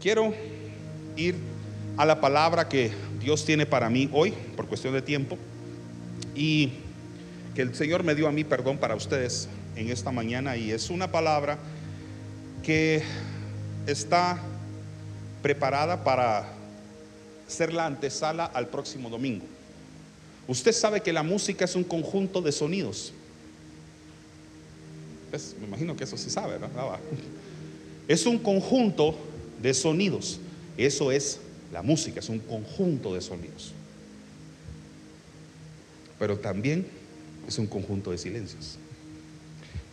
Quiero ir a la palabra que Dios tiene para mí hoy, por cuestión de tiempo, y que el Señor me dio a mí, perdón, para ustedes en esta mañana, y es una palabra que está preparada para ser la antesala al próximo domingo. Usted sabe que la música es un conjunto de sonidos. Pues, me imagino que eso sí sabe, ¿verdad? Es un conjunto de sonidos. Eso es la música, es un conjunto de sonidos. Pero también es un conjunto de silencios.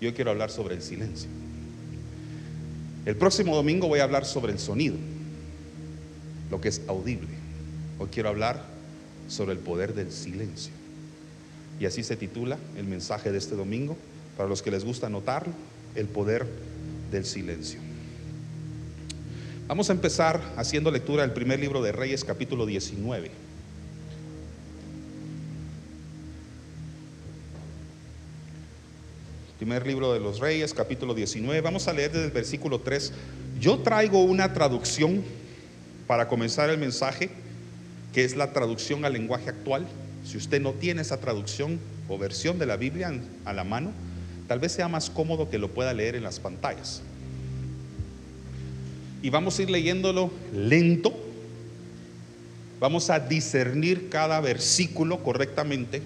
Yo quiero hablar sobre el silencio. El próximo domingo voy a hablar sobre el sonido, lo que es audible. Hoy quiero hablar sobre el poder del silencio. Y así se titula el mensaje de este domingo, para los que les gusta notarlo, el poder del silencio. Vamos a empezar haciendo lectura del primer libro de Reyes, capítulo 19. Primer libro de los Reyes, capítulo 19. Vamos a leer desde el versículo 3. Yo traigo una traducción para comenzar el mensaje, que es la traducción al lenguaje actual. Si usted no tiene esa traducción o versión de la Biblia a la mano, tal vez sea más cómodo que lo pueda leer en las pantallas y vamos a ir leyéndolo lento. Vamos a discernir cada versículo correctamente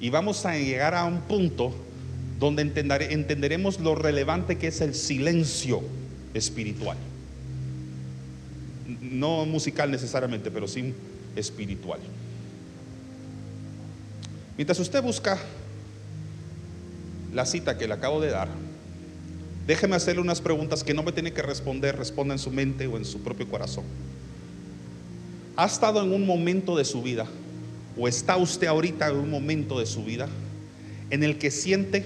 y vamos a llegar a un punto donde entenderemos lo relevante que es el silencio espiritual. No musical necesariamente, pero sí espiritual. Mientras usted busca la cita que le acabo de dar, Déjeme hacerle unas preguntas que no me tiene que responder, responda en su mente o en su propio corazón. ¿Ha estado en un momento de su vida o está usted ahorita en un momento de su vida en el que siente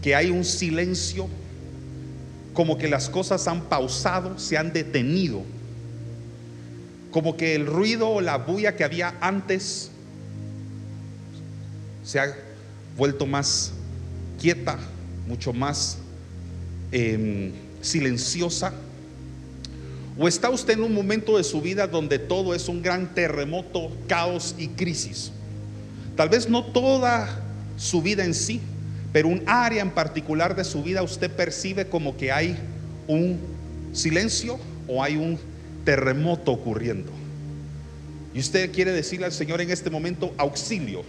que hay un silencio, como que las cosas han pausado, se han detenido, como que el ruido o la bulla que había antes se ha vuelto más quieta, mucho más em, silenciosa? ¿O está usted en un momento de su vida donde todo es un gran terremoto, caos y crisis? Tal vez no toda su vida en sí, pero un área en particular de su vida usted percibe como que hay un silencio o hay un terremoto ocurriendo. Y usted quiere decirle al Señor en este momento auxilio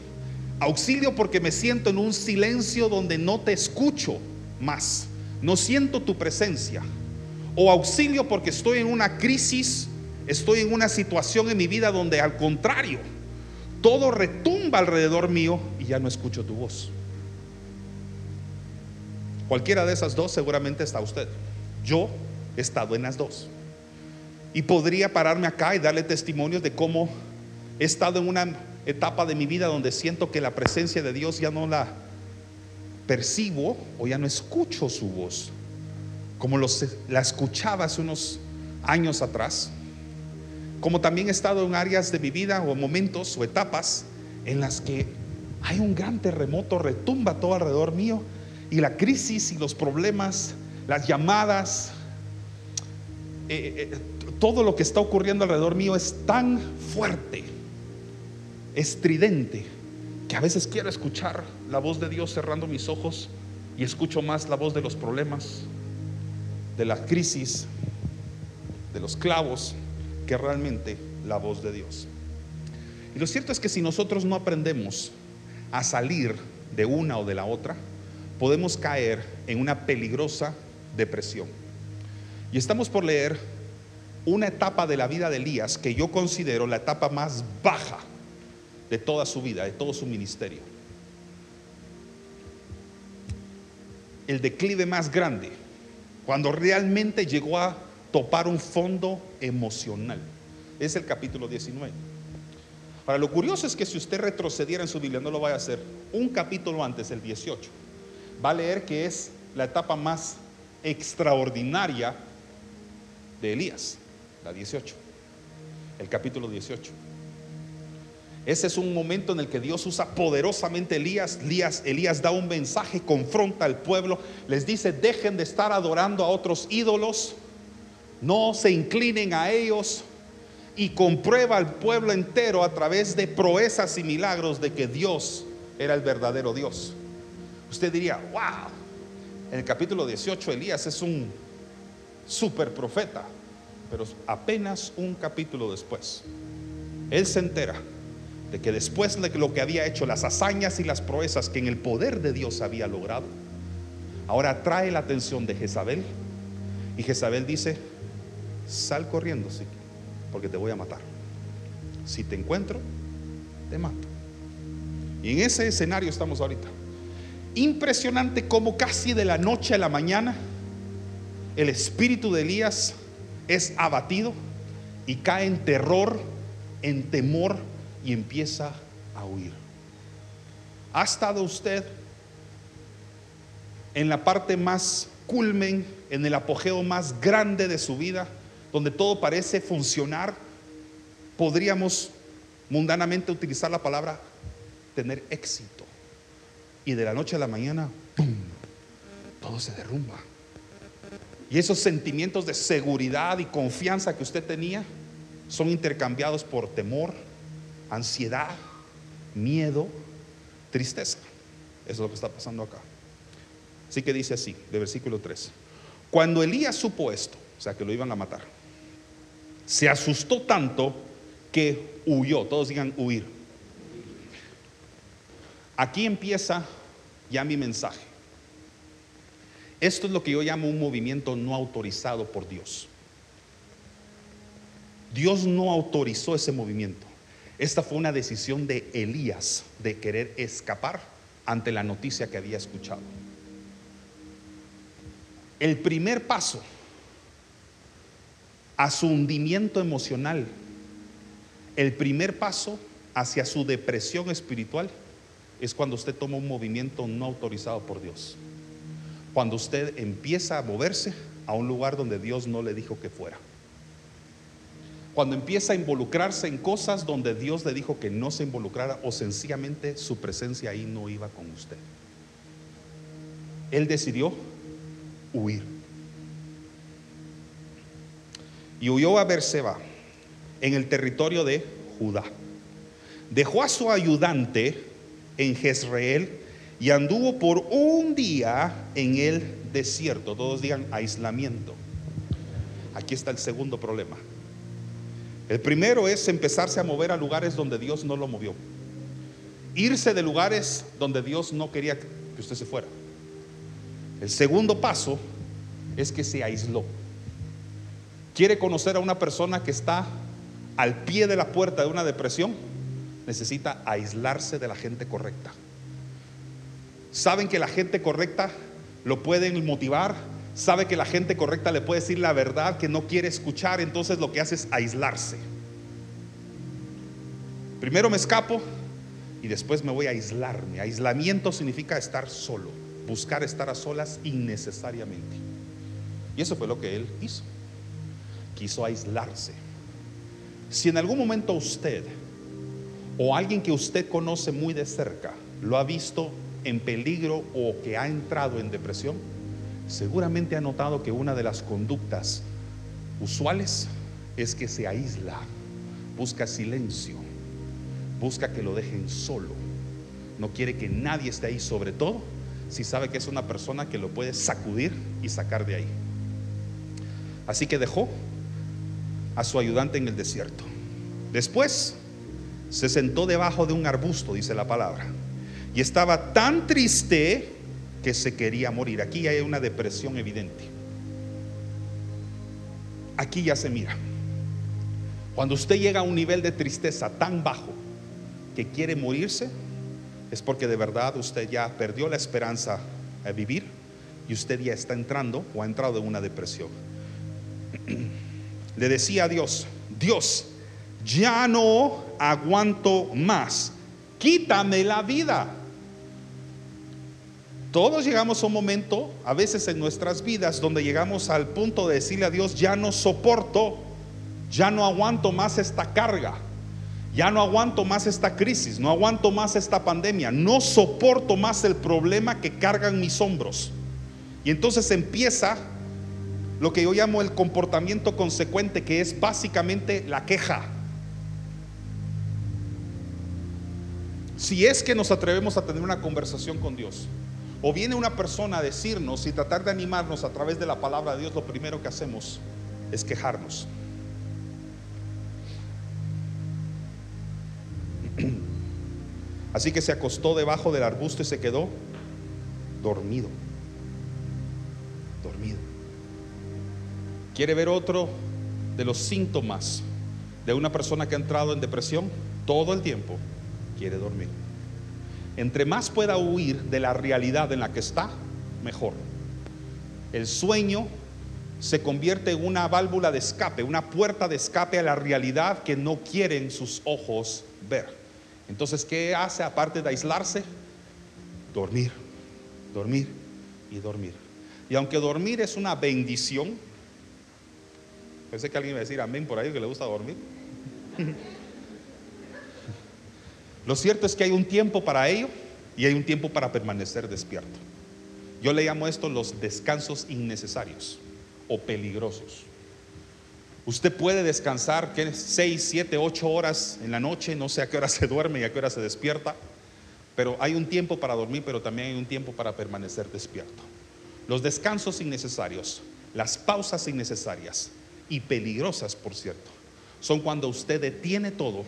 Auxilio porque me siento en un silencio donde no te escucho más. No siento tu presencia. O auxilio porque estoy en una crisis, estoy en una situación en mi vida donde al contrario, todo retumba alrededor mío y ya no escucho tu voz. Cualquiera de esas dos seguramente está usted. Yo he estado en las dos. Y podría pararme acá y darle testimonios de cómo he estado en una etapa de mi vida donde siento que la presencia de Dios ya no la percibo o ya no escucho su voz, como la escuchaba hace unos años atrás. Como también he estado en áreas de mi vida o momentos o etapas en las que hay un gran terremoto, retumba todo alrededor mío y la crisis y los problemas, las llamadas, eh, eh, todo lo que está ocurriendo alrededor mío es tan fuerte estridente que a veces quiero escuchar la voz de Dios cerrando mis ojos y escucho más la voz de los problemas, de la crisis, de los clavos, que realmente la voz de Dios. Y lo cierto es que si nosotros no aprendemos a salir de una o de la otra, podemos caer en una peligrosa depresión. Y estamos por leer una etapa de la vida de Elías que yo considero la etapa más baja de toda su vida, de todo su ministerio. El declive más grande, cuando realmente llegó a topar un fondo emocional. Es el capítulo 19. Ahora, lo curioso es que si usted retrocediera en su Biblia, no lo vaya a hacer, un capítulo antes, el 18, va a leer que es la etapa más extraordinaria de Elías, la 18, el capítulo 18. Ese es un momento en el que Dios usa poderosamente Elías. Elías. Elías da un mensaje, confronta al pueblo, les dice, dejen de estar adorando a otros ídolos, no se inclinen a ellos y comprueba al pueblo entero a través de proezas y milagros de que Dios era el verdadero Dios. Usted diría, wow, en el capítulo 18 Elías es un super profeta, pero apenas un capítulo después, él se entera de que después de lo que había hecho, las hazañas y las proezas que en el poder de Dios había logrado, ahora trae la atención de Jezabel y Jezabel dice, sal corriendo, sí, porque te voy a matar. Si te encuentro, te mato. Y en ese escenario estamos ahorita. Impresionante como casi de la noche a la mañana el espíritu de Elías es abatido y cae en terror, en temor y empieza a huir. ¿Ha estado usted en la parte más culmen, en el apogeo más grande de su vida, donde todo parece funcionar? Podríamos mundanamente utilizar la palabra tener éxito. Y de la noche a la mañana, ¡pum! todo se derrumba. Y esos sentimientos de seguridad y confianza que usted tenía son intercambiados por temor, ansiedad, miedo, tristeza. Eso es lo que está pasando acá. Así que dice así, de versículo 3. Cuando Elías supo esto, o sea que lo iban a matar, se asustó tanto que huyó. Todos digan huir. Aquí empieza ya mi mensaje. Esto es lo que yo llamo un movimiento no autorizado por Dios. Dios no autorizó ese movimiento. Esta fue una decisión de Elías de querer escapar ante la noticia que había escuchado. El primer paso a su hundimiento emocional, el primer paso hacia su depresión espiritual es cuando usted toma un movimiento no autorizado por Dios. Cuando usted empieza a moverse a un lugar donde Dios no le dijo que fuera. Cuando empieza a involucrarse en cosas donde Dios le dijo que no se involucrara o sencillamente su presencia ahí no iba con usted. Él decidió huir. Y huyó a Berseba, en el territorio de Judá. Dejó a su ayudante en Jezreel y anduvo por un día en el desierto. Todos digan aislamiento. Aquí está el segundo problema. El primero es empezarse a mover a lugares donde Dios no lo movió. Irse de lugares donde Dios no quería que usted se fuera. El segundo paso es que se aisló. ¿Quiere conocer a una persona que está al pie de la puerta de una depresión? necesita aislarse de la gente correcta. Saben que la gente correcta lo pueden motivar, sabe que la gente correcta le puede decir la verdad que no quiere escuchar, entonces lo que hace es aislarse. Primero me escapo y después me voy a aislarme. Aislamiento significa estar solo, buscar estar a solas innecesariamente. Y eso fue lo que él hizo. Quiso aislarse. Si en algún momento usted o alguien que usted conoce muy de cerca lo ha visto en peligro o que ha entrado en depresión, seguramente ha notado que una de las conductas usuales es que se aísla, busca silencio, busca que lo dejen solo, no quiere que nadie esté ahí, sobre todo si sabe que es una persona que lo puede sacudir y sacar de ahí. Así que dejó a su ayudante en el desierto. Después se sentó debajo de un arbusto, dice la palabra, y estaba tan triste que se quería morir. Aquí hay una depresión evidente. Aquí ya se mira. Cuando usted llega a un nivel de tristeza tan bajo que quiere morirse, es porque de verdad usted ya perdió la esperanza de vivir y usted ya está entrando o ha entrado en una depresión. Le decía a Dios, Dios, ya no aguanto más, quítame la vida. Todos llegamos a un momento, a veces en nuestras vidas, donde llegamos al punto de decirle a Dios, ya no soporto, ya no aguanto más esta carga, ya no aguanto más esta crisis, no aguanto más esta pandemia, no soporto más el problema que cargan mis hombros. Y entonces empieza lo que yo llamo el comportamiento consecuente, que es básicamente la queja. Si es que nos atrevemos a tener una conversación con Dios, o viene una persona a decirnos y tratar de animarnos a través de la palabra de Dios, lo primero que hacemos es quejarnos. Así que se acostó debajo del arbusto y se quedó dormido. Dormido. ¿Quiere ver otro de los síntomas de una persona que ha entrado en depresión? Todo el tiempo quiere dormir. Entre más pueda huir de la realidad en la que está, mejor. El sueño se convierte en una válvula de escape, una puerta de escape a la realidad que no quieren sus ojos ver. Entonces, ¿qué hace aparte de aislarse? Dormir, dormir y dormir. Y aunque dormir es una bendición, pensé que alguien iba a decir amén por ahí que le gusta dormir. Lo cierto es que hay un tiempo para ello y hay un tiempo para permanecer despierto. Yo le llamo esto los descansos innecesarios o peligrosos. Usted puede descansar 6, 7, 8 horas en la noche, no sé a qué hora se duerme y a qué hora se despierta, pero hay un tiempo para dormir, pero también hay un tiempo para permanecer despierto. Los descansos innecesarios, las pausas innecesarias y peligrosas, por cierto, son cuando usted detiene todo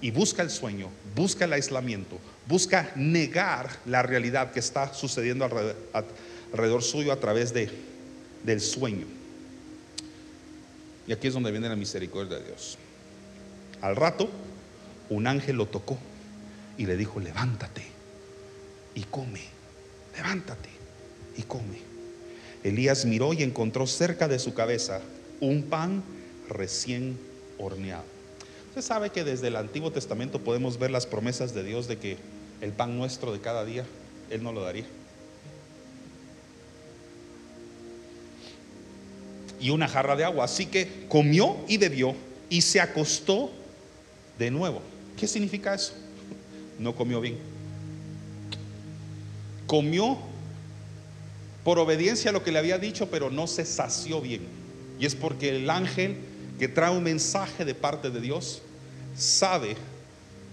y busca el sueño, busca el aislamiento, busca negar la realidad que está sucediendo alrededor, suyo a través de, del sueño. Y aquí es donde viene la misericordia de Dios. Al rato, un ángel lo tocó y le dijo, levántate y come, levántate y come. Elías miró y encontró cerca de su cabeza un pan recién horneado. Usted sabe que desde el Antiguo Testamento podemos ver las promesas de Dios de que el pan nuestro de cada día, Él no lo daría. y una jarra de agua. Así que comió y bebió y se acostó de nuevo. ¿Qué significa eso? No comió bien. Comió por obediencia a lo que le había dicho, pero no se sació bien. Y es porque el ángel que trae un mensaje de parte de Dios sabe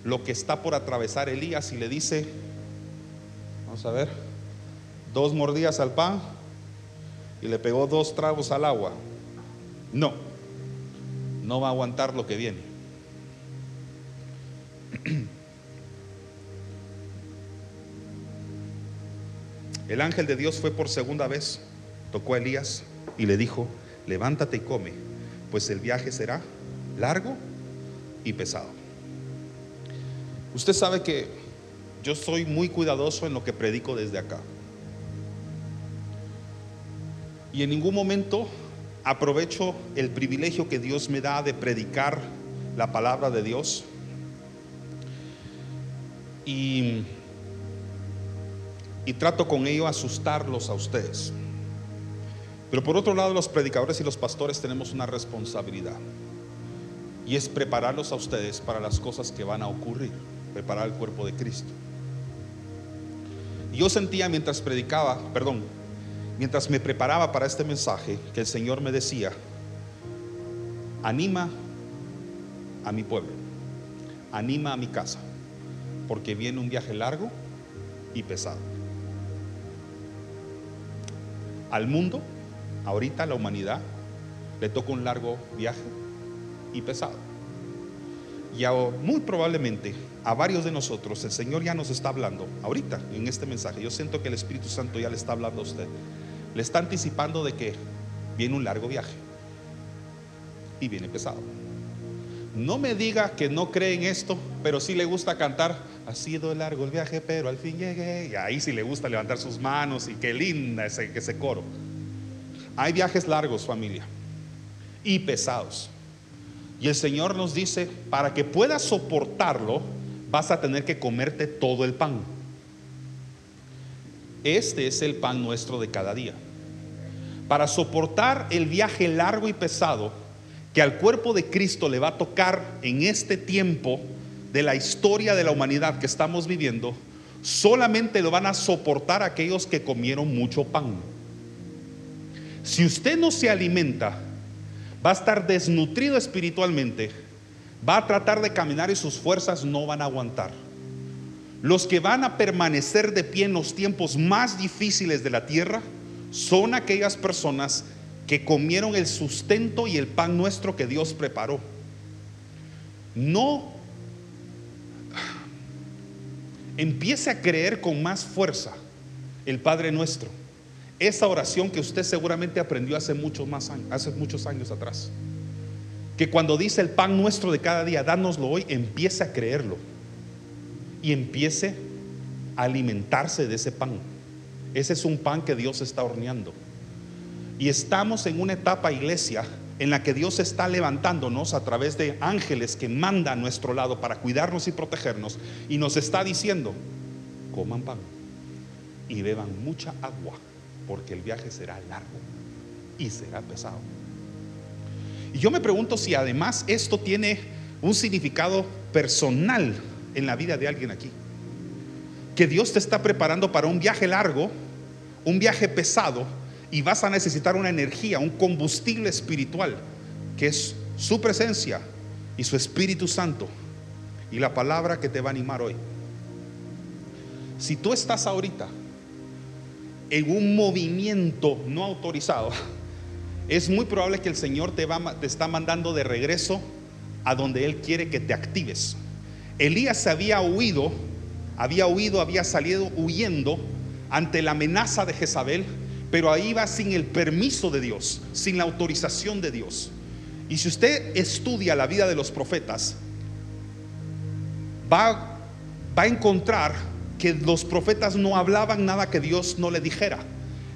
lo que está por atravesar Elías y le dice, vamos a ver, dos mordidas al pan, y le pegó dos tragos al agua. No, no va a aguantar lo que viene. El ángel de Dios fue por segunda vez, tocó a Elías y le dijo, levántate y come, pues el viaje será largo y pesado. Usted sabe que yo soy muy cuidadoso en lo que predico desde acá. Y en ningún momento aprovecho el privilegio que Dios me da de predicar la palabra de Dios. Y, y trato con ello asustarlos a ustedes. Pero por otro lado, los predicadores y los pastores tenemos una responsabilidad. Y es prepararlos a ustedes para las cosas que van a ocurrir. Preparar el cuerpo de Cristo. Yo sentía mientras predicaba, perdón, mientras me preparaba para este mensaje, que el Señor me decía, anima a mi pueblo, anima a mi casa, porque viene un viaje largo y pesado. Al mundo, ahorita la humanidad, le toca un largo viaje y pesado. Y muy probablemente a varios de nosotros el Señor ya nos está hablando ahorita en este mensaje. Yo siento que el Espíritu Santo ya le está hablando a usted le está anticipando de que viene un largo viaje y viene pesado. No me diga que no cree en esto, pero sí le gusta cantar. Ha sido largo el viaje, pero al fin llegué. Y ahí sí le gusta levantar sus manos y qué linda ese, ese coro. Hay viajes largos, familia, y pesados. Y el Señor nos dice, para que puedas soportarlo, vas a tener que comerte todo el pan. Este es el pan nuestro de cada día. Para soportar el viaje largo y pesado que al cuerpo de Cristo le va a tocar en este tiempo de la historia de la humanidad que estamos viviendo, solamente lo van a soportar aquellos que comieron mucho pan. Si usted no se alimenta, va a estar desnutrido espiritualmente, va a tratar de caminar y sus fuerzas no van a aguantar. Los que van a permanecer de pie en los tiempos más difíciles de la tierra son aquellas personas que comieron el sustento y el pan nuestro que Dios preparó. No empiece a creer con más fuerza el Padre nuestro. Esa oración que usted seguramente aprendió hace muchos, más años, hace muchos años atrás. Que cuando dice el pan nuestro de cada día, dánoslo hoy, empiece a creerlo. Y empiece a alimentarse de ese pan. Ese es un pan que Dios está horneando. Y estamos en una etapa, iglesia, en la que Dios está levantándonos a través de ángeles que manda a nuestro lado para cuidarnos y protegernos. Y nos está diciendo, coman pan y beban mucha agua, porque el viaje será largo y será pesado. Y yo me pregunto si además esto tiene un significado personal en la vida de alguien aquí. Que Dios te está preparando para un viaje largo, un viaje pesado, y vas a necesitar una energía, un combustible espiritual, que es su presencia y su Espíritu Santo y la palabra que te va a animar hoy. Si tú estás ahorita en un movimiento no autorizado, es muy probable que el Señor te, va, está mandando de regreso a donde Él quiere que te actives. Elías había huido, había huido, había salido huyendo ante la amenaza de Jezabel pero ahí va sin el permiso de Dios, sin la autorización de Dios. Y si usted estudia la vida de los profetas, va, va a encontrar que los profetas no hablaban nada que Dios no le dijera,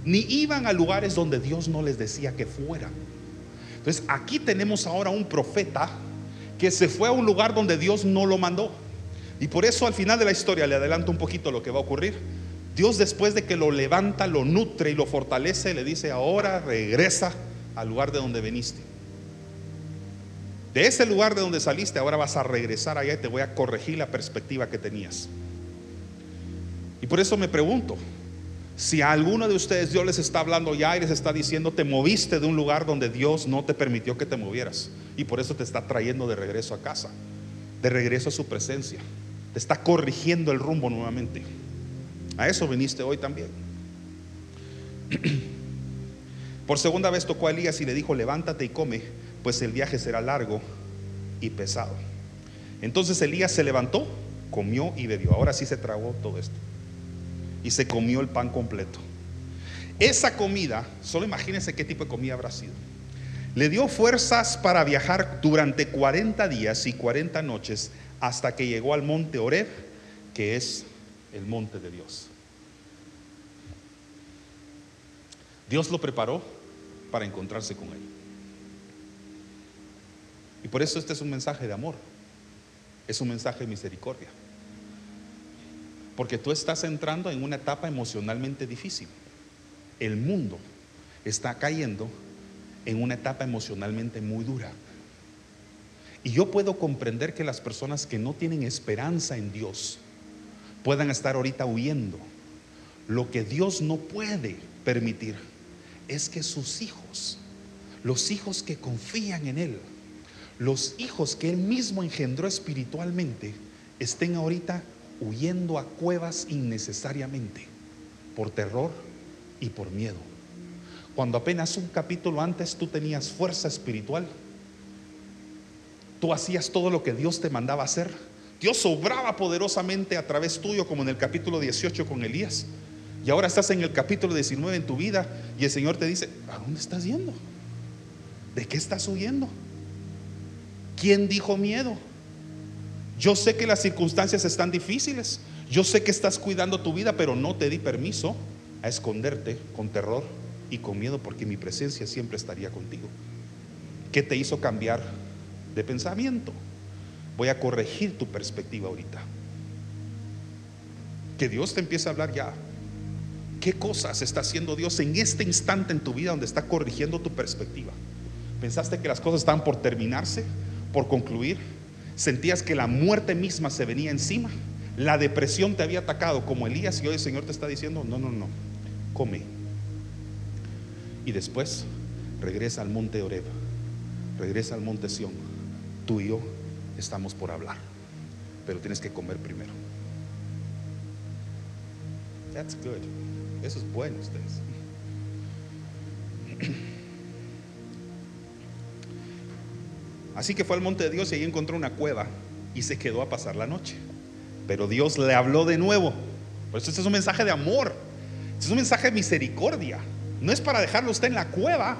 ni iban a lugares donde Dios no les decía que fueran. Entonces aquí tenemos ahora un profeta que se fue a un lugar donde Dios no lo mandó. Y por eso al final de la historia le adelanto un poquito lo que va a ocurrir Dios después de que lo levanta, lo nutre y lo fortalece, le dice, ahora regresa al lugar de donde veniste. De ese lugar de donde saliste, ahora vas a regresar allá y te voy a corregir la perspectiva que tenías. Y por eso me pregunto, si a alguno de ustedes Dios les está hablando ya y les está diciendo, te moviste de un lugar donde Dios no te permitió que te movieras. Y por eso te está trayendo de regreso a casa, de regreso a su presencia. Te está corrigiendo el rumbo nuevamente. A eso viniste hoy también. Por segunda vez tocó a Elías y le dijo, levántate y come, pues el viaje será largo y pesado. Entonces Elías se levantó, comió y bebió. Ahora sí se tragó todo esto. Y se comió el pan completo. Esa comida, solo imagínense qué tipo de comida habrá sido. Le dio fuerzas para viajar durante 40 días y 40 noches hasta que llegó al monte Oreb, que es el monte de Dios. Dios lo preparó para encontrarse con Él. Y por eso este es un mensaje de amor, es un mensaje de misericordia. Porque tú estás entrando en una etapa emocionalmente difícil. El mundo está cayendo en una etapa emocionalmente muy dura. Y yo puedo comprender que las personas que no tienen esperanza en Dios, puedan estar ahorita huyendo. Lo que Dios no puede permitir es que sus hijos, los hijos que confían en Él, los hijos que Él mismo engendró espiritualmente, estén ahorita huyendo a cuevas innecesariamente por terror y por miedo. Cuando apenas un capítulo antes tú tenías fuerza espiritual, tú hacías todo lo que Dios te mandaba hacer Dios sobraba poderosamente a través tuyo, como en el capítulo 18 con Elías. Y ahora estás en el capítulo 19 en tu vida y el Señor te dice, ¿a dónde estás yendo? ¿De qué estás huyendo? ¿Quién dijo miedo? Yo sé que las circunstancias están difíciles. Yo sé que estás cuidando tu vida, pero no te di permiso a esconderte con terror y con miedo porque mi presencia siempre estaría contigo. ¿Qué te hizo cambiar de pensamiento? Voy a corregir tu perspectiva ahorita. Que Dios te empiece a hablar ya. ¿Qué cosas está haciendo Dios en este instante en tu vida donde está corrigiendo tu perspectiva? ¿Pensaste que las cosas estaban por terminarse, por concluir? ¿Sentías que la muerte misma se venía encima? La depresión te había atacado como Elías y hoy el Señor te está diciendo, no, no, no, come. Y después regresa al monte Oreb, regresa al monte Sión. Tú y yo estamos por hablar, pero tienes que comer primero. That's good. Eso es bueno, ustedes. Así que fue al monte de Dios y ahí encontró una cueva y se quedó a pasar la noche. Pero Dios le habló de nuevo. Por eso este es un mensaje de amor. Este es un mensaje de misericordia. No es para dejarlo usted en la cueva.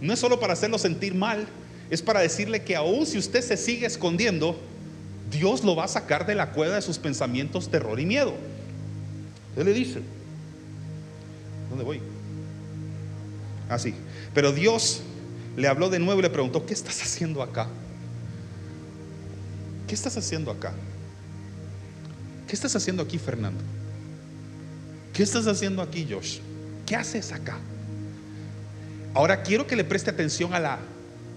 No es solo para hacerlo sentir mal. Es para decirle que aún si usted se sigue escondiendo, Dios lo va a sacar de la cueva de sus pensamientos, terror y miedo. Él le dice, ¿dónde voy? Así. Ah, Pero Dios le habló de nuevo y le preguntó, ¿qué estás haciendo acá? ¿Qué estás haciendo acá? ¿Qué estás haciendo aquí, Fernando? ¿Qué estás haciendo aquí, Josh? ¿Qué haces acá? Ahora quiero que le preste atención a la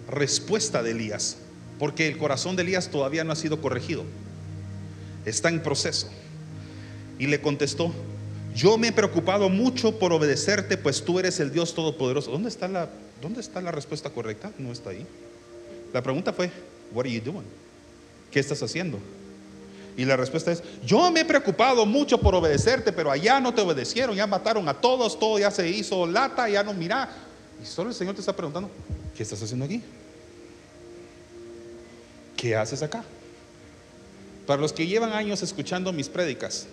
respuesta de Elías, porque el corazón de Elías todavía no ha sido corregido. Está en proceso. Y le contestó, yo me he preocupado mucho por obedecerte, pues tú eres el Dios Todopoderoso. ¿Dónde está la, dónde está la respuesta correcta? No está ahí. La pregunta fue, what are you doing? ¿Qué estás haciendo? Y la respuesta es, yo me he preocupado mucho por obedecerte, pero allá no te obedecieron, ya mataron a todos, todo ya se hizo lata, ya no mira. Y solo el Señor te está preguntando, ¿qué estás haciendo aquí? ¿Qué haces acá? Para los que llevan años escuchando mis prédicas,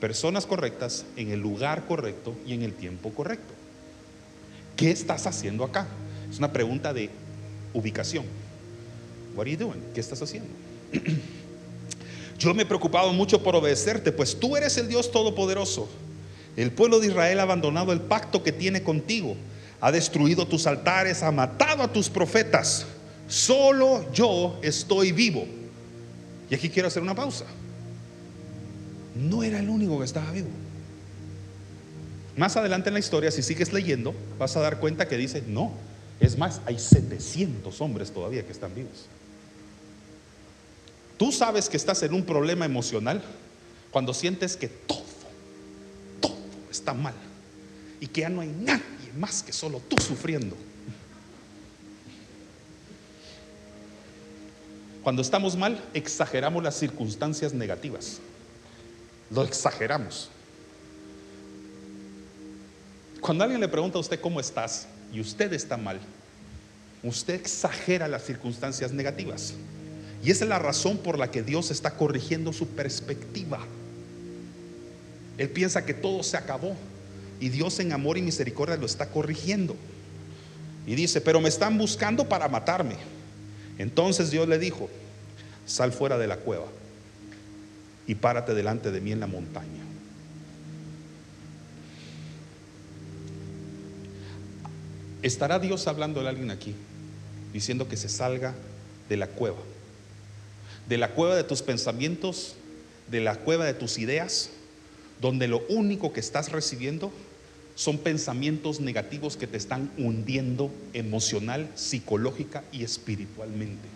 personas correctas en el lugar correcto y en el tiempo correcto. ¿Qué estás haciendo acá? Es una pregunta de ubicación. What are you doing? ¿Qué estás haciendo? Yo me he preocupado mucho por obedecerte, pues tú eres el Dios todopoderoso. El pueblo de Israel ha abandonado el pacto que tiene contigo, ha destruido tus altares, ha matado a tus profetas. Solo yo estoy vivo. Y aquí quiero hacer una pausa no era el único que estaba vivo. Más adelante en la historia, si sigues leyendo, vas a dar cuenta que dice, no, es más, hay 700 hombres todavía que están vivos. Tú sabes que estás en un problema emocional cuando sientes que todo, todo está mal y que ya no hay nadie más que solo tú sufriendo. Cuando estamos mal, exageramos las circunstancias negativas. Lo exageramos. Cuando alguien le pregunta a usted cómo estás y usted está mal, usted exagera las circunstancias negativas. Y esa es la razón por la que Dios está corrigiendo su perspectiva. Él piensa que todo se acabó y Dios en amor y misericordia lo está corrigiendo. Y dice, pero me están buscando para matarme. Entonces Dios le dijo, sal fuera de la cueva y párate delante de mí en la montaña. ¿Estará Dios hablando de alguien aquí? Diciendo que se salga de la cueva. De la cueva de tus pensamientos, de la cueva de tus ideas, donde lo único que estás recibiendo son pensamientos negativos que te están hundiendo emocional, psicológica y espiritualmente.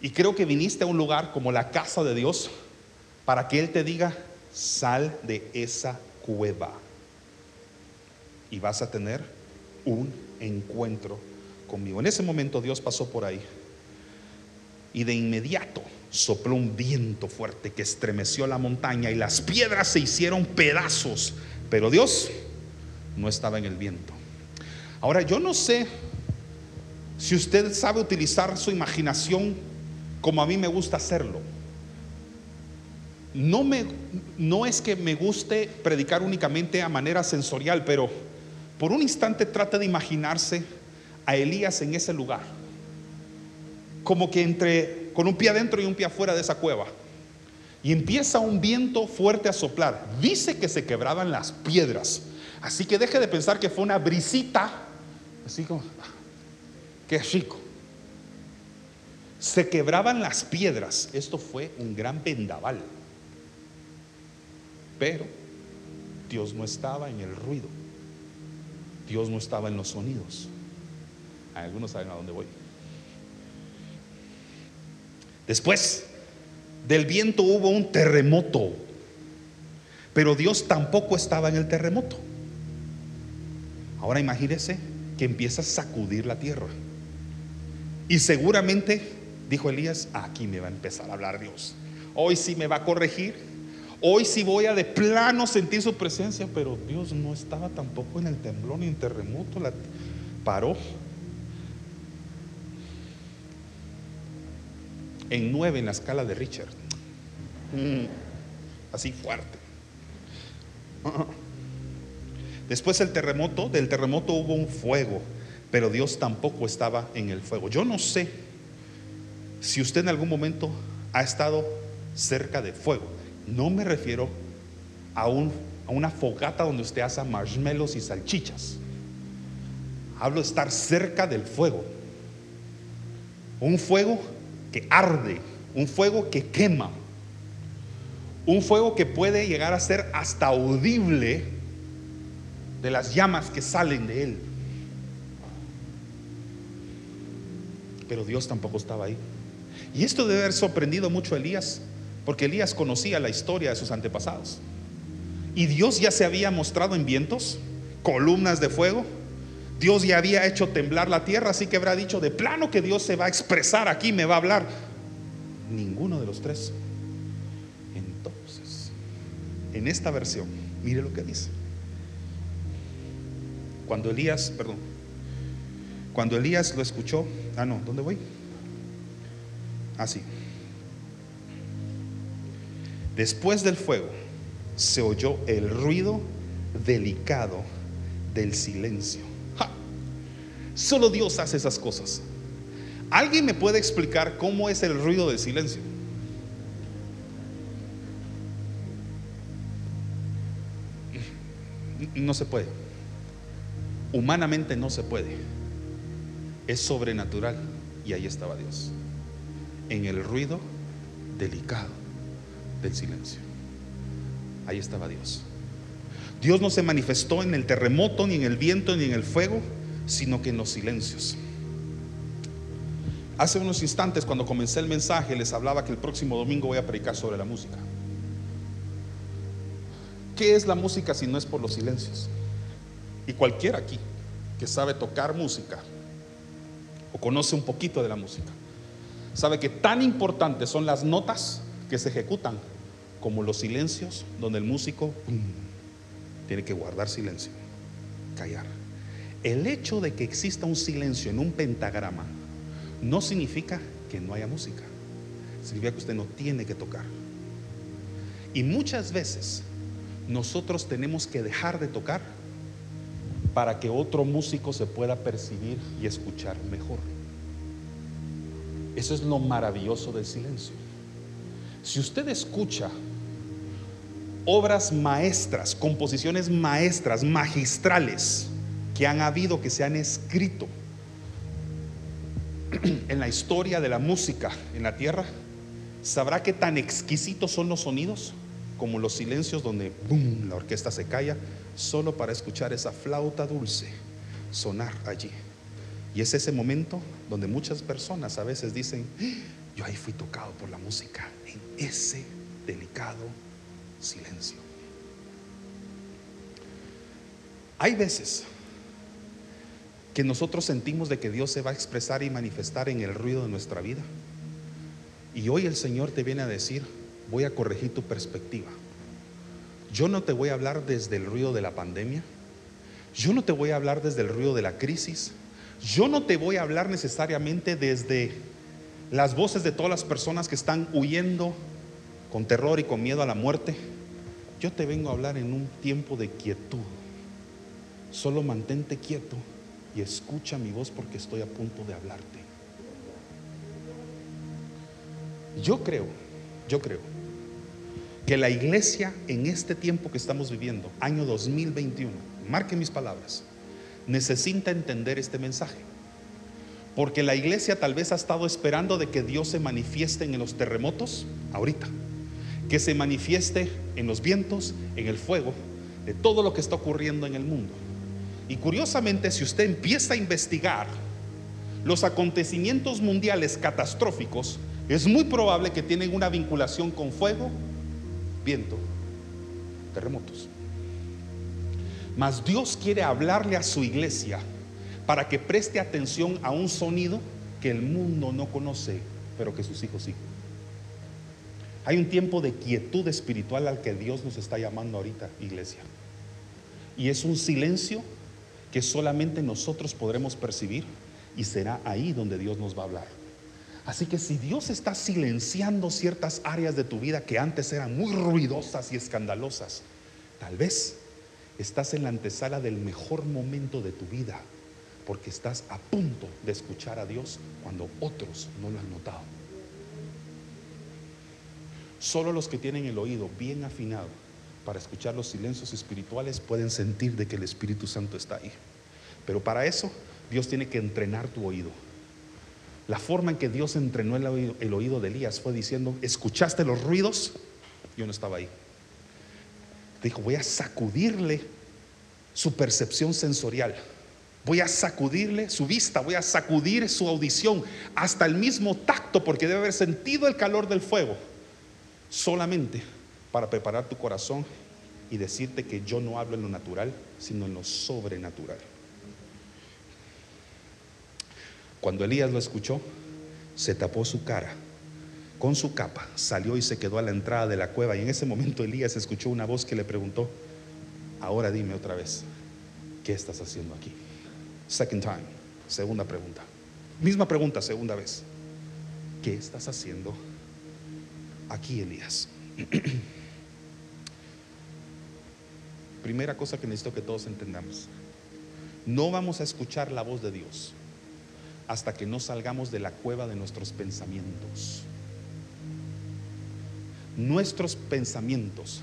Y creo que viniste a un lugar como la casa de Dios para que Él te diga, sal de esa cueva. Y vas a tener un encuentro conmigo. En ese momento Dios pasó por ahí. Y de inmediato sopló un viento fuerte que estremeció la montaña y las piedras se hicieron pedazos. Pero Dios no estaba en el viento. Ahora yo no sé si usted sabe utilizar su imaginación como a mí me gusta hacerlo. No, me, no es que me guste predicar únicamente a manera sensorial, pero por un instante trate de imaginarse a Elías en ese lugar, como que entre con un pie adentro y un pie afuera de esa cueva. Y empieza un viento fuerte a soplar. Dice que se quebraban las piedras. Así que deje de pensar que fue una brisita, así como, qué rico se quebraban las piedras. Esto fue un gran vendaval. Pero Dios no estaba en el ruido. Dios no estaba en los sonidos. Algunos saben a dónde voy. Después del viento hubo un terremoto. Pero Dios tampoco estaba en el terremoto. Ahora imagínese que empieza a sacudir la tierra. Y seguramente, dijo Elías, aquí me va a empezar a hablar Dios. Hoy sí me va a corregir. Hoy sí voy a de plano sentir su presencia, pero Dios no estaba tampoco en el temblor ni en terremoto. La paró. En nueve en la escala de Richard. Mm, así fuerte. Después el terremoto, del terremoto hubo un fuego, pero Dios tampoco estaba en el fuego. Yo no sé si usted en algún momento ha estado cerca de fuego. No me refiero a, un, a una fogata donde usted asa marshmallows y salchichas. Hablo de estar cerca del fuego. Un fuego que arde, un fuego que quema, un fuego que puede llegar a ser hasta audible de las llamas que salen de él. Pero Dios tampoco estaba ahí. Y esto debe haber sorprendido mucho a Elías, porque Elías conocía la historia de sus antepasados. Y Dios ya se había mostrado en vientos, columnas de fuego. Dios ya había hecho temblar la tierra, así que habrá dicho, de plano que Dios se va a expresar aquí, me va a hablar. Ninguno de los tres en esta versión, mire lo que dice. Cuando Elías, perdón, cuando Elías lo escuchó, ah, no, ¿dónde voy? Así. Ah, Después del fuego se oyó el ruido delicado del silencio. Solo Dios hace esas cosas. ¿Alguien me puede explicar cómo es el ruido del silencio? no se puede. Humanamente no se puede. Es sobrenatural. Y ahí estaba Dios. En el ruido delicado del silencio. Ahí estaba Dios. Dios no se manifestó en el terremoto, ni en el viento, ni en el fuego, sino que en los silencios. Hace unos instantes, cuando comencé el mensaje, les hablaba que el próximo domingo voy a predicar sobre la música. ¿Qué es la música si no es por los silencios? Y cualquiera aquí que sabe tocar música o conoce un poquito de la música, sabe que tan importantes son las notas que se ejecutan como los silencios donde el músico tiene que guardar silencio, callar. El hecho de que exista un silencio en un pentagrama no significa que no haya música, significa que usted no tiene que tocar. Y muchas veces nosotros tenemos que dejar de tocar para que otro músico se pueda percibir y escuchar mejor. Eso es lo maravilloso del silencio. Si usted escucha obras maestras, composiciones maestras, magistrales, que han habido, que se han escrito en la historia de la música en la tierra, sabrá que tan exquisitos son los sonidos como los silencios donde boom, la orquesta se calla, solo para escuchar esa flauta dulce sonar allí. Y es ese momento donde muchas personas a veces dicen, yo ahí fui tocado por la música, en ese delicado silencio. Hay veces que nosotros sentimos de que Dios se va a expresar y manifestar en el ruido de nuestra vida. Y hoy el Señor te viene a decir, voy a corregir tu perspectiva. Yo no te voy a hablar desde el ruido de la pandemia. Yo no te voy a hablar desde el ruido de la crisis. Yo no te voy a hablar necesariamente desde las voces de todas las personas que están huyendo con terror y con miedo a la muerte. Yo te vengo a hablar en un tiempo de quietud. Solo mantente quieto y escucha mi voz porque estoy a punto de hablarte. Yo creo, yo creo que la iglesia en este tiempo que estamos viviendo, año 2021, marque mis palabras, necesita entender este mensaje. Porque la iglesia tal vez ha estado esperando de que Dios se manifieste en los terremotos, ahorita, que se manifieste en los vientos, en el fuego, de todo lo que está ocurriendo en el mundo. Y curiosamente, si usted empieza a investigar los acontecimientos mundiales catastróficos, es muy probable que tienen una vinculación con fuego, viento, terremotos. Mas Dios quiere hablarle a su iglesia para que preste atención a un sonido que el mundo no conoce, pero que sus hijos sí. Hay un tiempo de quietud espiritual al que Dios nos está llamando ahorita, iglesia. Y es un silencio que solamente nosotros podremos percibir y será ahí donde Dios nos va a hablar. Así que si Dios está silenciando ciertas áreas de tu vida que antes eran muy ruidosas y escandalosas, tal vez estás en la antesala del mejor momento de tu vida, porque estás a punto de escuchar a Dios cuando otros no lo han notado. Solo los que tienen el oído bien afinado para escuchar los silencios espirituales pueden sentir de que el Espíritu Santo está ahí. Pero para eso Dios tiene que entrenar tu oído. La forma en que Dios entrenó el oído, de Elías fue diciendo, ¿escuchaste los ruidos? Yo no estaba ahí. Dijo, voy a sacudirle su percepción sensorial. Voy a sacudirle su vista, voy a sacudir su audición, hasta el mismo tacto, porque debe haber sentido el calor del fuego, solamente para preparar tu corazón y decirte que yo no hablo en lo natural, sino en lo sobrenatural. Cuando Elías lo escuchó, se tapó su cara con su capa, salió y se quedó a la entrada de la cueva. Y en ese momento Elías escuchó una voz que le preguntó, ahora dime otra vez, ¿qué estás haciendo aquí? Second time, segunda pregunta. Misma pregunta, segunda vez. ¿Qué estás haciendo aquí, Elías? Primera cosa que necesito que todos entendamos. No vamos a escuchar la voz de Dios hasta que no salgamos de la cueva de nuestros pensamientos. Nuestros pensamientos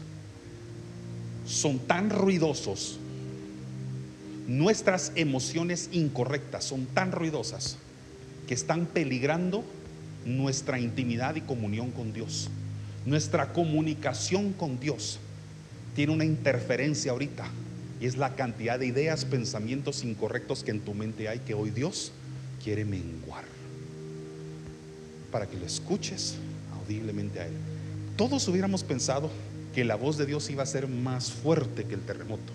son tan ruidosos, nuestras emociones incorrectas son tan ruidosas que están peligrando nuestra intimidad y comunión con Dios. Nuestra comunicación con Dios tiene una interferencia ahorita y es la cantidad de ideas, pensamientos incorrectos que en tu mente hay que hoy Dios quiere menguar para que lo escuches audiblemente a Él. Todos hubiéramos pensado que la voz de Dios iba a ser más fuerte que el terremoto,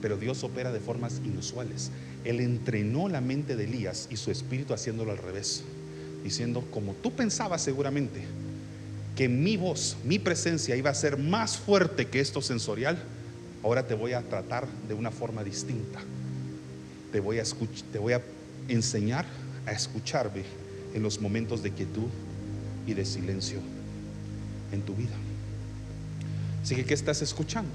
pero Dios opera de formas inusuales. Él entrenó la mente de Elías y su espíritu haciéndolo al revés, diciendo, como tú pensabas seguramente que mi voz, mi presencia iba a ser más fuerte que esto sensorial, ahora te voy a tratar de una forma distinta. Te voy a, te voy a enseñar a escucharme en los momentos de quietud y de silencio en tu vida. Así que, ¿qué estás escuchando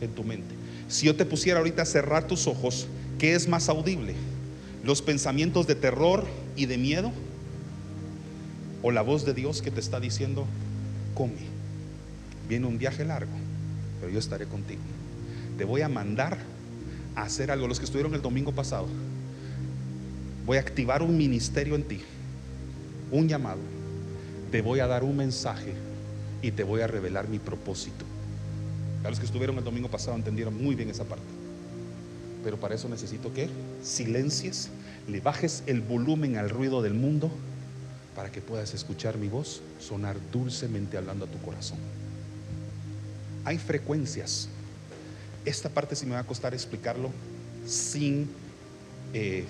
en tu mente? Si yo te pusiera ahorita a cerrar tus ojos, ¿qué es más audible? ¿Los pensamientos de terror y de miedo? ¿O la voz de Dios que te está diciendo, come? Viene un viaje largo, pero yo estaré contigo. Te voy a mandar a hacer algo. Los que estuvieron el domingo pasado, voy a activar un ministerio en ti, un llamado, te voy a dar un mensaje y te voy a revelar mi propósito. A los que estuvieron el domingo pasado entendieron muy bien esa parte. Pero para eso necesito que silencies, le bajes el volumen al ruido del mundo para que puedas escuchar mi voz sonar dulcemente hablando a tu corazón. Hay frecuencias. Esta parte sí me va a costar explicarlo sin... Eh,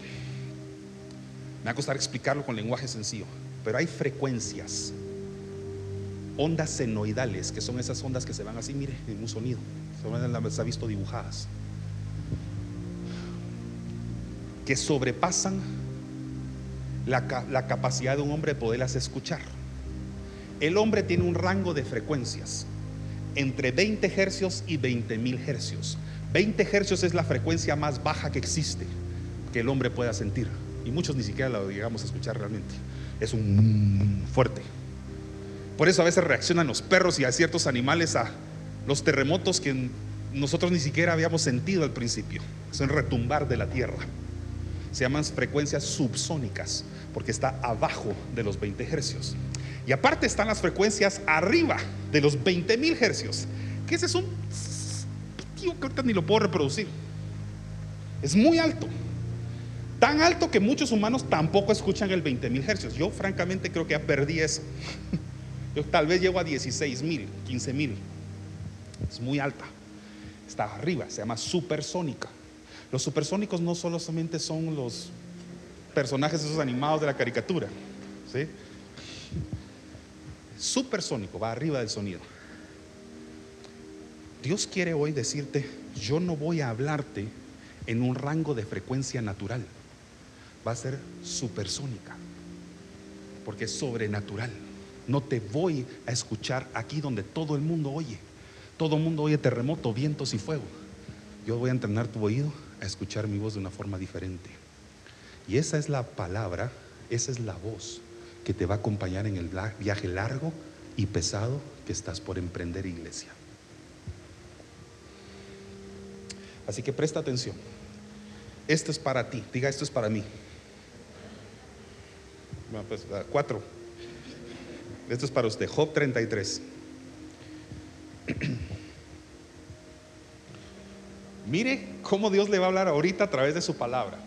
me va a costar explicarlo con lenguaje sencillo, pero hay frecuencias, ondas senoidales, que son esas ondas que se van así, mire, en un sonido. Se ha visto dibujadas. Que sobrepasan la, la capacidad de un hombre de poderlas escuchar. El hombre tiene un rango de frecuencias entre 20 hercios y 20 mil hercios. 20 hercios es la frecuencia más baja que existe que el hombre pueda sentir y muchos ni siquiera lo llegamos a escuchar realmente. Es un fuerte. Por eso a veces reaccionan los perros y a ciertos animales a los terremotos que nosotros ni siquiera habíamos sentido al principio. Son retumbar de la tierra. Se llaman frecuencias subsónicas porque está abajo de los 20 hercios. Y aparte están las frecuencias arriba de los 20 mil hercios. Que ese es un tío que ahorita ni lo puedo reproducir. Es muy alto. Tan alto que muchos humanos tampoco escuchan el 20 mil hercios. Yo francamente creo que ya perdí eso. Yo tal vez llego a 16 mil, 15 mil. Es muy alta. está arriba, se llama supersónica. Los supersónicos no solamente son los personajes esos animados de la caricatura, ¿sí? Supersónico, va arriba del sonido. Dios quiere hoy decirte, yo no voy a hablarte en un rango de frecuencia natural, va a ser supersónica, porque es sobrenatural. No te voy a escuchar aquí donde todo el mundo oye. Todo el mundo oye terremoto, vientos y fuego. Yo voy a entrenar tu oído a escuchar mi voz de una forma diferente. Y esa es la palabra, esa es la voz que te va a acompañar en el viaje largo y pesado que estás por emprender, iglesia. Así que presta atención. Esto es para ti. Diga, esto es para mí. Bueno, pues, cuatro. Esto es para usted. Job 33. Mire cómo Dios le va a hablar ahorita a través de su palabra.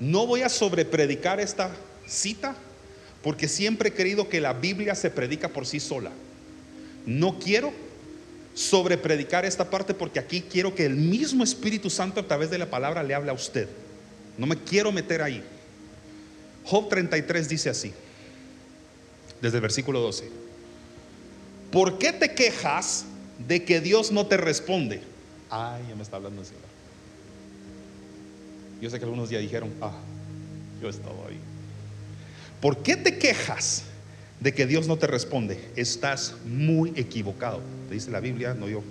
No voy a sobrepredicar esta cita porque siempre he creído que la Biblia se predica por sí sola. No quiero sobrepredicar esta parte porque aquí quiero que el mismo Espíritu Santo a través de la palabra le hable a usted. No me quiero meter ahí. Job 33 dice así, desde el versículo 12. ¿Por qué te quejas de que Dios no te responde? Ay, ya me está hablando el Señor. Yo sé que algunos ya dijeron, ah, yo estaba ahí. ¿Por qué te quejas de que Dios no te responde? Estás muy equivocado. Te dice la Biblia, no yo.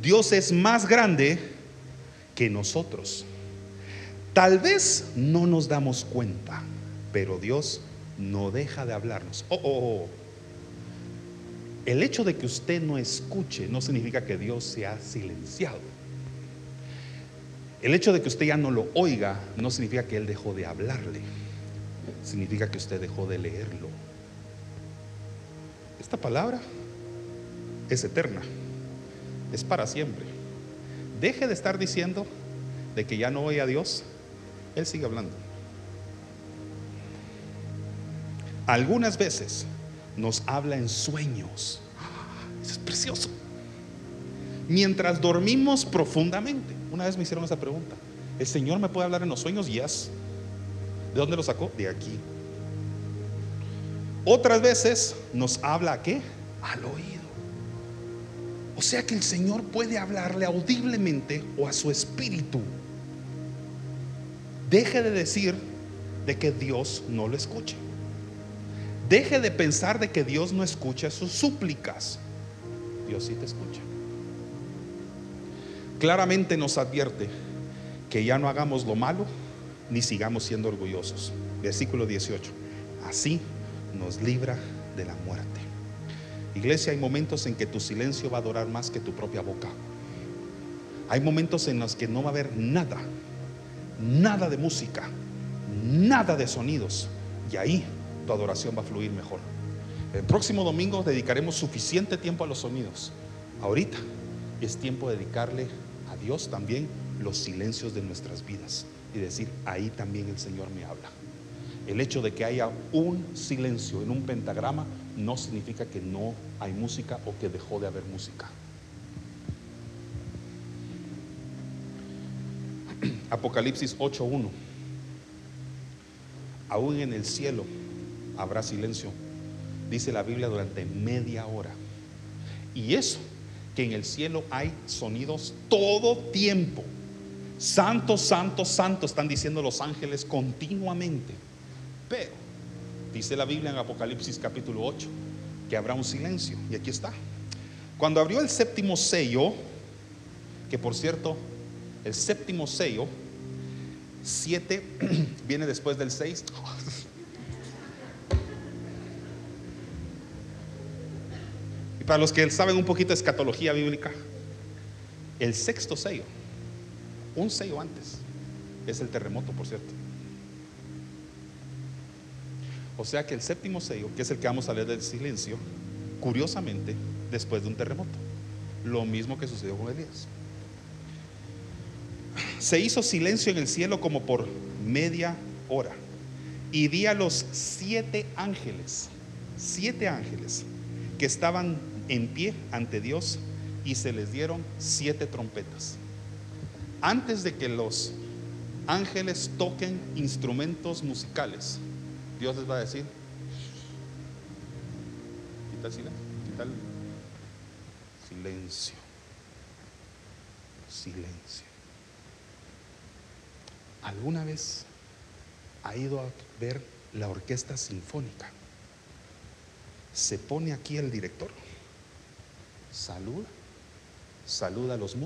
Dios es más grande que nosotros. Tal vez no nos damos cuenta, pero Dios no deja de hablarnos. Oh, oh, oh. El hecho de que usted no escuche no significa que Dios se ha silenciado. El hecho de que usted ya no lo oiga no significa que Él dejó de hablarle. Significa que usted dejó de leerlo. Esta palabra es eterna. Es para siempre. Deje de estar diciendo de que ya no oye a Dios. Él sigue hablando. Algunas veces nos habla en sueños. Eso es precioso. Mientras dormimos profundamente. Una vez me hicieron esa pregunta. ¿El Señor me puede hablar en los sueños? Yes. ¿De dónde lo sacó? De aquí. Otras veces nos habla a qué? Al oído. O sea que el Señor puede hablarle audiblemente o a su espíritu. Deje de decir de que Dios no lo escuche. Deje de pensar de que Dios no escucha sus súplicas. Dios sí te escucha. Claramente nos advierte que ya no hagamos lo malo ni sigamos siendo orgullosos. Versículo 18. Así nos libra de la muerte. Iglesia, hay momentos en que tu silencio va a durar más que tu propia boca. Hay momentos en los que no va a haber nada, nada de música, nada de sonidos. Y ahí tu adoración va a fluir mejor. El próximo domingo dedicaremos suficiente tiempo a los sonidos. Ahorita es tiempo de dedicarle a Dios también los silencios de nuestras vidas y decir, ahí también el Señor me habla. El hecho de que haya un silencio en un pentagrama no significa que no hay música o que dejó de haber música. Apocalipsis 8.1. Aún en el cielo habrá silencio, dice la Biblia, durante media hora. Y eso, que en el cielo hay sonidos todo tiempo. Santo, santo, santo, están diciendo los ángeles continuamente. Pero, dice la Biblia en Apocalipsis capítulo 8, que habrá un silencio. Y aquí está. Cuando abrió el séptimo sello, que por cierto, el séptimo sello, siete viene después del seis. Para los que saben un poquito de escatología bíblica, el sexto sello, un sello antes, es el terremoto, por cierto. O sea que el séptimo sello, que es el que vamos a leer del silencio, curiosamente, después de un terremoto. Lo mismo que sucedió con Elías. Se hizo silencio en el cielo como por media hora. Y vi a los siete ángeles, siete ángeles, que estaban en pie ante Dios, y se les dieron siete trompetas. Antes de que los ángeles toquen instrumentos musicales, Dios les va a decir, quita el silencio, quita el silencio, silencio. ¿Alguna vez ha ido a ver la orquesta sinfónica? Se pone aquí el director, saluda, saluda a los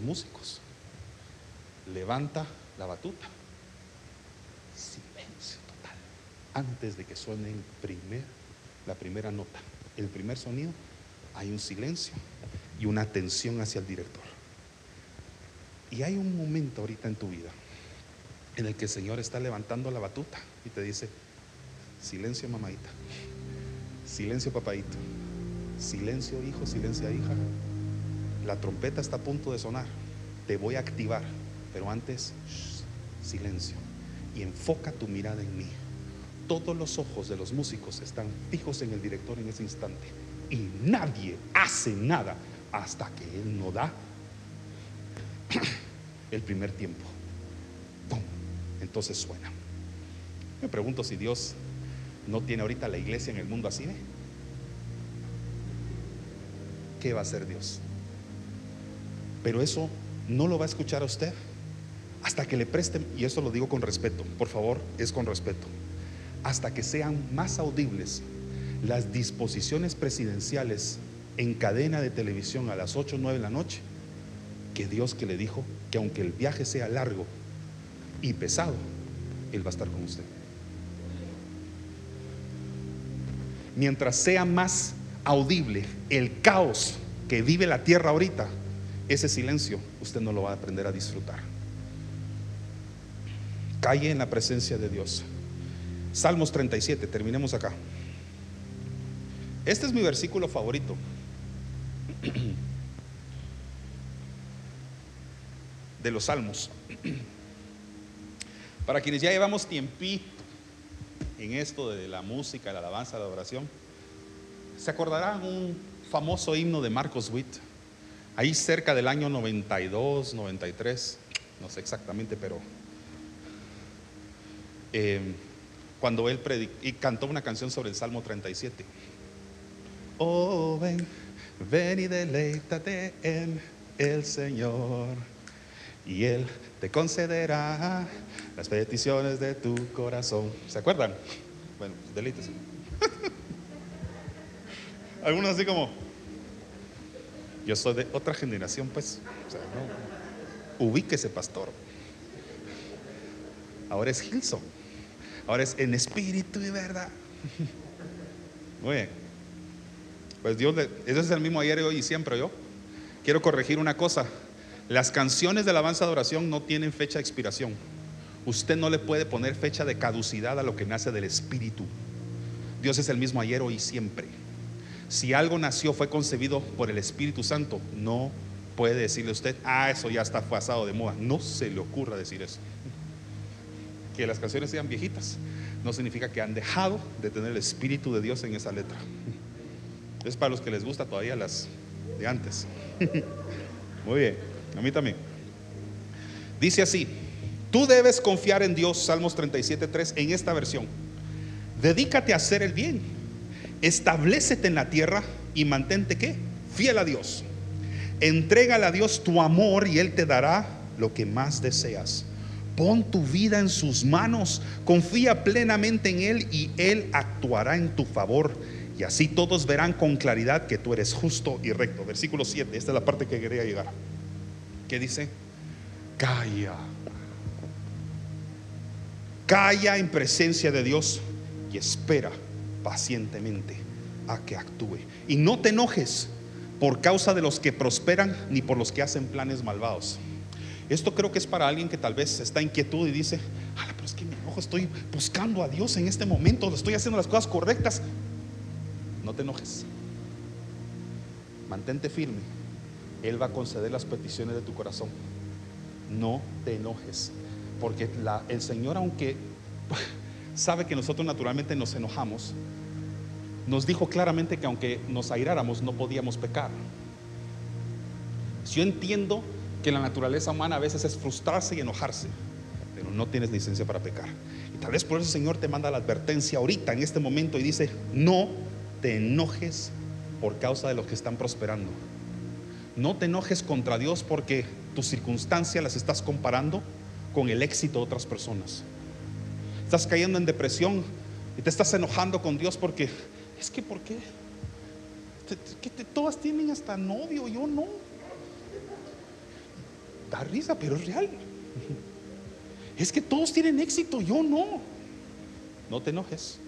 músicos, levanta la batuta, silencio total, antes de que suene la primera nota, el primer sonido, hay un silencio y una atención hacia el director. Y hay un momento ahorita en tu vida en el que el Señor está levantando la batuta y te dice, silencio mamadita, silencio papadito, silencio hijo, silencio hija, la trompeta está a punto de sonar, te voy a activar, pero antes, shh, silencio, y enfoca tu mirada en mí. Todos los ojos de los músicos están fijos en el director en ese instante y nadie hace nada hasta que él no da el primer tiempo. ¡Pum! Entonces suena. Me pregunto si Dios no tiene ahorita la iglesia en el mundo así, ¿ve? ¿Qué va a hacer Dios? Pero eso no lo va a escuchar a usted hasta que le presten, y eso lo digo con respeto, por favor, es con respeto, hasta que sean más audibles las disposiciones presidenciales en cadena de televisión a las 8 o 9 de la noche, que Dios que le dijo que aunque el viaje sea largo y pesado, Él va a estar con usted. Mientras sea más audible el caos que vive la tierra ahorita, ese silencio usted no lo va a aprender a disfrutar. Calle en la presencia de Dios. Salmos 37, terminemos acá. Este es mi versículo favorito. De los salmos. Para quienes ya llevamos tiempito en esto de la música, la alabanza, la adoración, se acordarán un famoso himno de Marcos Witt, ahí cerca del año 92, 93, no sé exactamente, pero eh, cuando él y cantó una canción sobre el Salmo 37. Oh, ven, ven y deleítate en el Señor, y Él te concederá las peticiones de tu corazón. ¿Se acuerdan? Bueno, pues deleítese. Algunos así como, yo soy de otra generación, pues, o sea, no, ubíquese, pastor. Ahora es Hilson, ahora es en espíritu y verdad. Muy bien. Pues Dios, le- ese es el mismo ayer, hoy y siempre yo. Quiero corregir una cosa. Las canciones de alabanza de oración no tienen fecha de expiración. Usted no le puede poner fecha de caducidad a lo que nace del Espíritu. Dios es el mismo ayer, hoy y siempre. Si algo nació, fue concebido por el Espíritu Santo, no puede decirle usted, ah, eso ya está pasado de moda. No se le ocurra decir eso. Que las canciones sean viejitas no significa que han dejado de tener el Espíritu de Dios en esa letra. Es para los que les gusta todavía las de antes. Muy bien, a mí también. Dice así, tú debes confiar en Dios, Salmos 37.3, en esta versión. Dedícate a hacer el bien, establecete en la tierra y mantente qué? Fiel a Dios. Entrégale a Dios tu amor y Él te dará lo que más deseas. Pon tu vida en sus manos, confía plenamente en Él y Él actuará en tu favor. Y así todos verán con claridad que tú eres justo y recto. Versículo 7, esta es la parte que quería llegar. ¿Qué dice? Calla. Calla en presencia de Dios y espera pacientemente a que actúe. Y no te enojes por causa de los que prosperan ni por los que hacen planes malvados. Esto creo que es para alguien que tal vez está en quietud y dice, "Ala, pero es que me enojo, estoy buscando a Dios en este momento, estoy haciendo las cosas correctas. No te enojes. Mantente firme. Él va a conceder las peticiones de tu corazón. No te enojes. Porque el Señor, aunque sabe que nosotros naturalmente nos enojamos, nos dijo claramente que aunque nos airáramos no podíamos pecar. Yo entiendo que la naturaleza humana a veces es frustrarse y enojarse, pero no tienes licencia para pecar. Y tal vez por eso el Señor te manda la advertencia ahorita, en este momento, y dice, no te enojes por causa de los que están prosperando. No te enojes contra Dios porque tus circunstancias las estás comparando con el éxito de otras personas. Estás cayendo en depresión y te estás enojando con Dios porque es que ¿por qué? Que todas tienen hasta novio, yo no. Da risa, pero es real. Es que todos tienen éxito, yo no. No te enojes,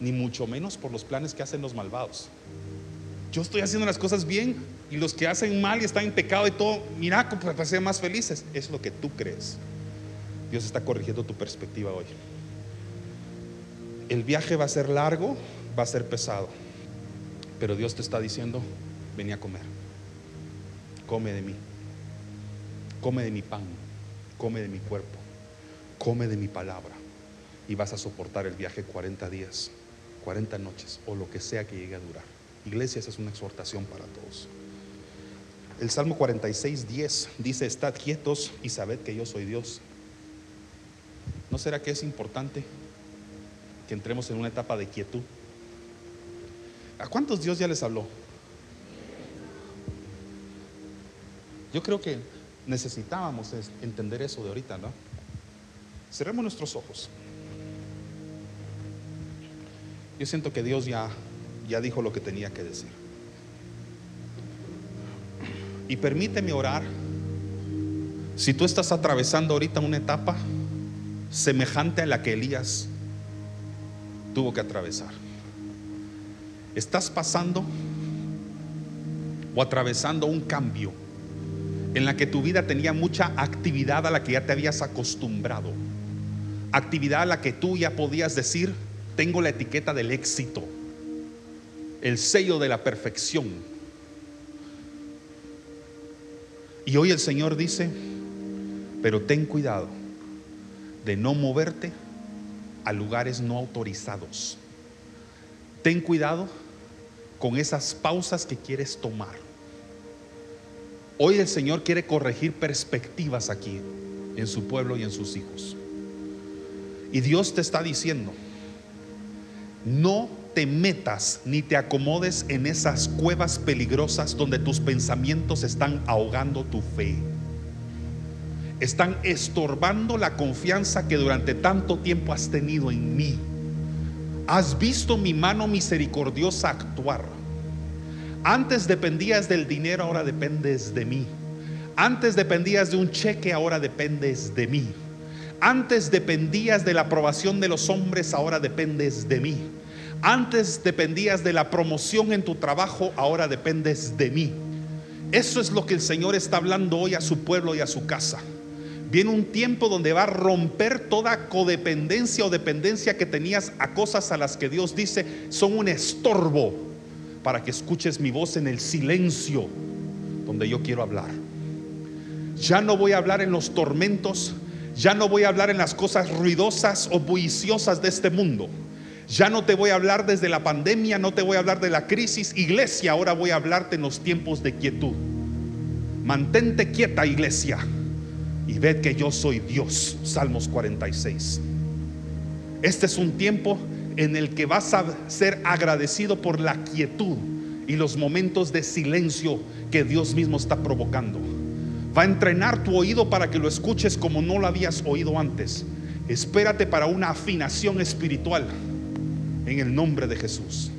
ni mucho menos por los planes que hacen los malvados. Yo estoy haciendo las cosas bien y los que hacen mal y están en pecado y todo, mira, para ser más felices. Es lo que tú crees. Dios está corrigiendo tu perspectiva hoy. El viaje va a ser largo, va a ser pesado, pero Dios te está diciendo, vení a comer. Come de mí. Come de mi pan. Come de mi cuerpo. Come de mi palabra. Y vas a soportar el viaje 40 días, 40 noches o lo que sea que llegue a durar. Iglesia, esa es una exhortación para todos. El Salmo 46, 10 dice, estad quietos y sabed que yo soy Dios. ¿No será que es importante que entremos en una etapa de quietud? ¿A cuántos Dios ya les habló? Yo creo que necesitábamos entender eso de ahorita, ¿no? Cerremos nuestros ojos. Yo siento que Dios ya, ya dijo lo que tenía que decir. Y permíteme orar. Si tú estás atravesando ahorita una etapa semejante a la que Elías tuvo que atravesar. Estás pasando o atravesando un cambio en la que tu vida tenía mucha actividad a la que ya te habías acostumbrado. Actividad a la que tú ya podías decir, tengo la etiqueta del éxito, el sello de la perfección Y hoy el Señor dice, pero ten cuidado de no moverte a lugares no autorizados. Ten cuidado con esas pausas que quieres tomar. Hoy el Señor quiere corregir perspectivas aquí en su pueblo y en sus hijos. Y Dios te está diciendo, no te metas ni te acomodes en esas cuevas peligrosas donde tus pensamientos están ahogando tu fe. Están estorbando la confianza que durante tanto tiempo has tenido en mí. Has visto mi mano misericordiosa actuar. Antes dependías del dinero, ahora dependes de mí. Antes dependías de un cheque, ahora dependes de mí. Antes dependías de la aprobación de los hombres, ahora dependes de mí. Antes dependías de la promoción en tu trabajo, ahora dependes de mí. Eso es lo que el Señor está hablando hoy a su pueblo y a su casa. Viene un tiempo donde va a romper toda codependencia o dependencia que tenías a cosas a las que Dios dice son un estorbo para que escuches mi voz en el silencio donde yo quiero hablar. Ya no voy a hablar en los tormentos, ya no voy a hablar en las cosas ruidosas o bulliciosas de este mundo ya no te voy a hablar desde la pandemia, no te voy a hablar de la crisis. Iglesia, ahora voy a hablarte en los tiempos de quietud. Mantente quieta, iglesia, y ved que yo soy Dios. Salmos 46. Este es un tiempo en el que vas a ser agradecido por la quietud y los momentos de silencio que Dios mismo está provocando. Va a entrenar tu oído para que lo escuches como no lo habías oído antes. Espérate para una afinación espiritual en el nombre de Jesús.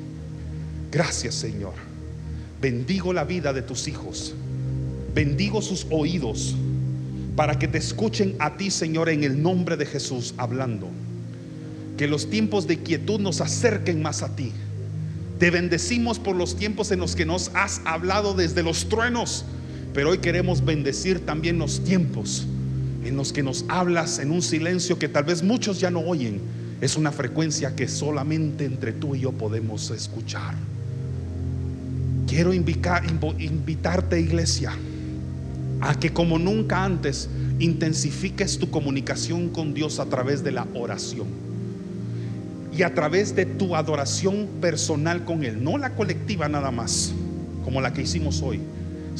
Gracias Señor. Bendigo la vida de tus hijos. Bendigo sus oídos para que te escuchen a ti Señor en el nombre de Jesús hablando. Que los tiempos de quietud nos acerquen más a ti. Te bendecimos por los tiempos en los que nos has hablado desde los truenos, pero hoy queremos bendecir también los tiempos en los que nos hablas en un silencio que tal vez muchos ya no oyen es una frecuencia que solamente entre tú y yo podemos escuchar. Quiero invitarte, iglesia, a que como nunca antes intensifiques tu comunicación con Dios a través de la oración. Y a través de tu adoración personal con Él, no la colectiva nada más, como la que hicimos hoy,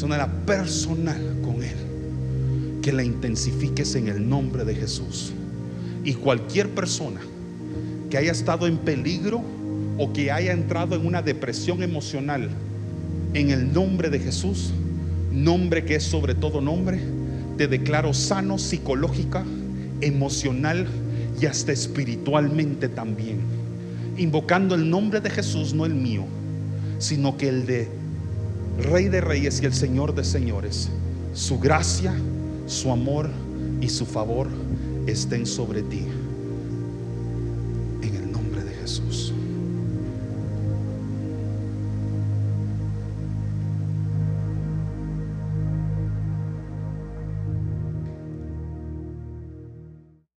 una manera personal con Él, que la intensifiques en el nombre de Jesús. Y cualquier persona que haya estado en peligro o que haya entrado en una depresión emocional, en el nombre de Jesús, nombre que es sobre todo nombre, te declaro sano psicológica, emocional y hasta espiritualmente también. Invocando el nombre de Jesús, no el mío, sino que el de Rey de Reyes y el Señor de Señores. Su gracia, su amor y su favor estén sobre ti.